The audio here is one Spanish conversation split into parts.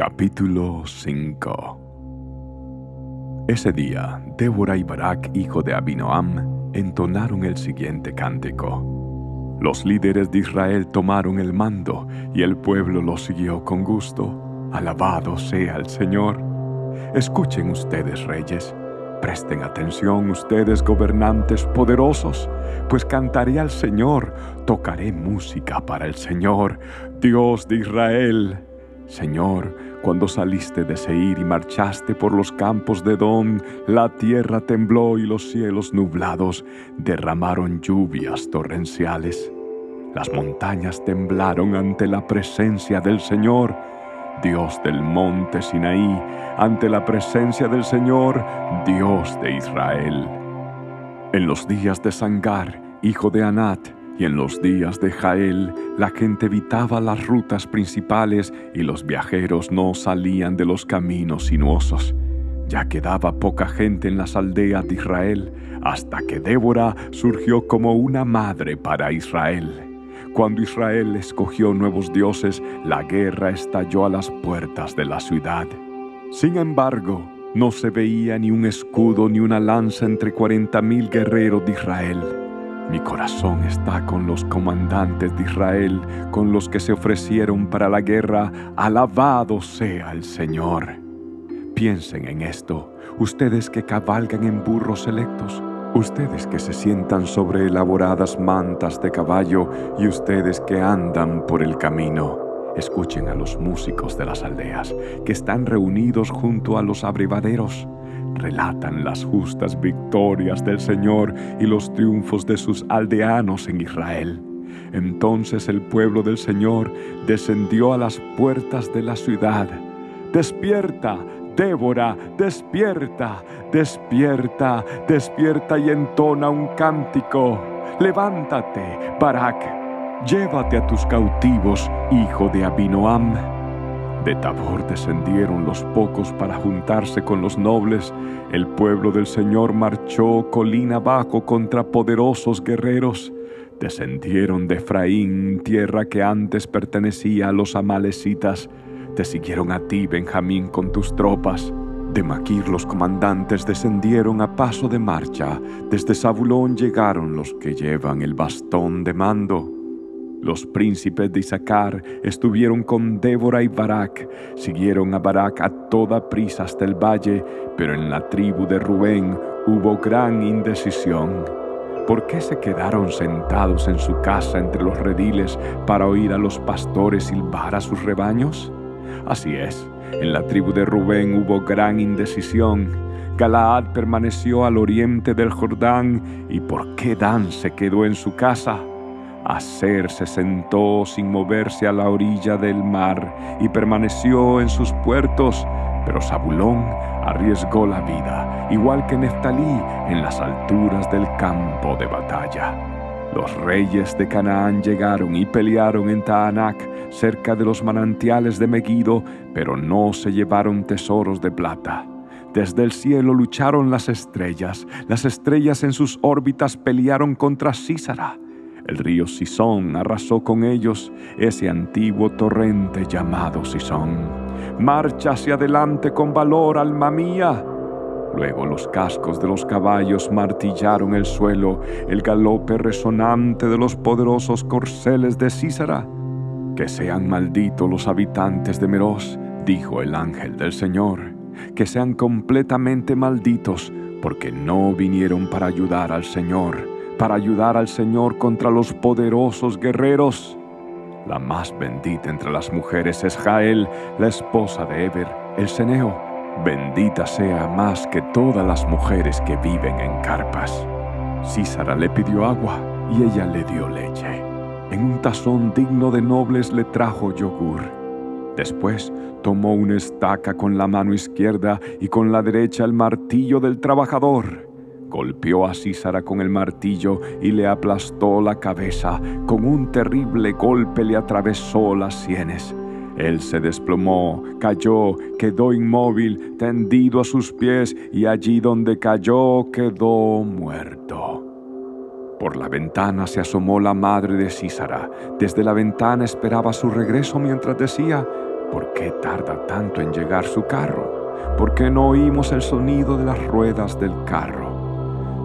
Capítulo 5 Ese día, Débora y Barak, hijo de Abinoam, entonaron el siguiente cántico. Los líderes de Israel tomaron el mando y el pueblo lo siguió con gusto. Alabado sea el Señor. Escuchen ustedes, reyes. Presten atención ustedes, gobernantes poderosos, pues cantaré al Señor, tocaré música para el Señor, Dios de Israel. Señor, cuando saliste de Seir y marchaste por los campos de Don, la tierra tembló y los cielos nublados derramaron lluvias torrenciales. Las montañas temblaron ante la presencia del Señor, Dios del monte Sinaí, ante la presencia del Señor, Dios de Israel. En los días de Sangar, hijo de Anat, y en los días de Jael, la gente evitaba las rutas principales y los viajeros no salían de los caminos sinuosos. Ya quedaba poca gente en las aldeas de Israel, hasta que Débora surgió como una madre para Israel. Cuando Israel escogió nuevos dioses, la guerra estalló a las puertas de la ciudad. Sin embargo, no se veía ni un escudo ni una lanza entre cuarenta mil guerreros de Israel. Mi corazón está con los comandantes de Israel, con los que se ofrecieron para la guerra. Alabado sea el Señor. Piensen en esto, ustedes que cabalgan en burros selectos, ustedes que se sientan sobre elaboradas mantas de caballo y ustedes que andan por el camino. Escuchen a los músicos de las aldeas que están reunidos junto a los abrevaderos relatan las justas victorias del Señor y los triunfos de sus aldeanos en Israel. Entonces el pueblo del Señor descendió a las puertas de la ciudad. Despierta, Débora, despierta, despierta, despierta y entona un cántico. Levántate, Barak, llévate a tus cautivos, hijo de Abinoam. De Tabor descendieron los pocos para juntarse con los nobles. El pueblo del Señor marchó colina abajo contra poderosos guerreros. Descendieron de Efraín, tierra que antes pertenecía a los amalecitas. Te siguieron a ti, Benjamín, con tus tropas. De Maquir los comandantes descendieron a paso de marcha. Desde Zabulón llegaron los que llevan el bastón de mando. Los príncipes de Isaacar estuvieron con Débora y Barak, siguieron a Barak a toda prisa hasta el valle, pero en la tribu de Rubén hubo gran indecisión. ¿Por qué se quedaron sentados en su casa entre los rediles para oír a los pastores silbar a sus rebaños? Así es, en la tribu de Rubén hubo gran indecisión. Galaad permaneció al oriente del Jordán, ¿y por qué Dan se quedó en su casa? Aser se sentó sin moverse a la orilla del mar y permaneció en sus puertos, pero Zabulón arriesgó la vida, igual que Neftalí, en las alturas del campo de batalla. Los reyes de Canaán llegaron y pelearon en Taanac, cerca de los manantiales de Megiddo, pero no se llevaron tesoros de plata. Desde el cielo lucharon las estrellas, las estrellas en sus órbitas pelearon contra Císara. El río Sison arrasó con ellos ese antiguo torrente llamado Sison. Marcha hacia adelante con valor, alma mía. Luego los cascos de los caballos martillaron el suelo, el galope resonante de los poderosos corceles de Císara. Que sean malditos los habitantes de Meroz, dijo el ángel del Señor, que sean completamente malditos, porque no vinieron para ayudar al Señor para ayudar al Señor contra los poderosos guerreros. La más bendita entre las mujeres es Jael, la esposa de Eber, el Ceneo. Bendita sea más que todas las mujeres que viven en carpas. Císara le pidió agua y ella le dio leche. En un tazón digno de nobles le trajo yogur. Después tomó una estaca con la mano izquierda y con la derecha el martillo del trabajador Golpeó a Císara con el martillo y le aplastó la cabeza. Con un terrible golpe le atravesó las sienes. Él se desplomó, cayó, quedó inmóvil, tendido a sus pies, y allí donde cayó quedó muerto. Por la ventana se asomó la madre de Císara. Desde la ventana esperaba su regreso mientras decía, ¿por qué tarda tanto en llegar su carro? ¿Por qué no oímos el sonido de las ruedas del carro?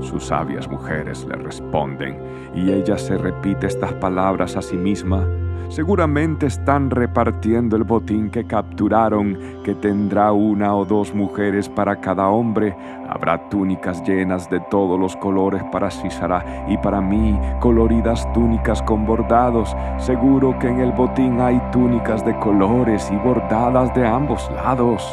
Sus sabias mujeres le responden y ella se repite estas palabras a sí misma Seguramente están repartiendo el botín que capturaron, que tendrá una o dos mujeres para cada hombre. Habrá túnicas llenas de todos los colores para Císara y para mí, coloridas túnicas con bordados. Seguro que en el botín hay túnicas de colores y bordadas de ambos lados.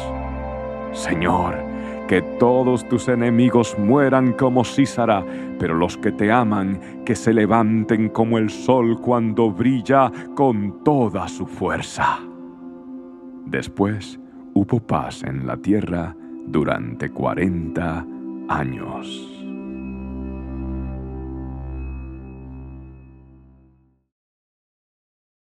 Señor, que todos tus enemigos mueran como Císara, pero los que te aman, que se levanten como el sol cuando brilla con toda su fuerza. Después hubo paz en la tierra durante cuarenta años.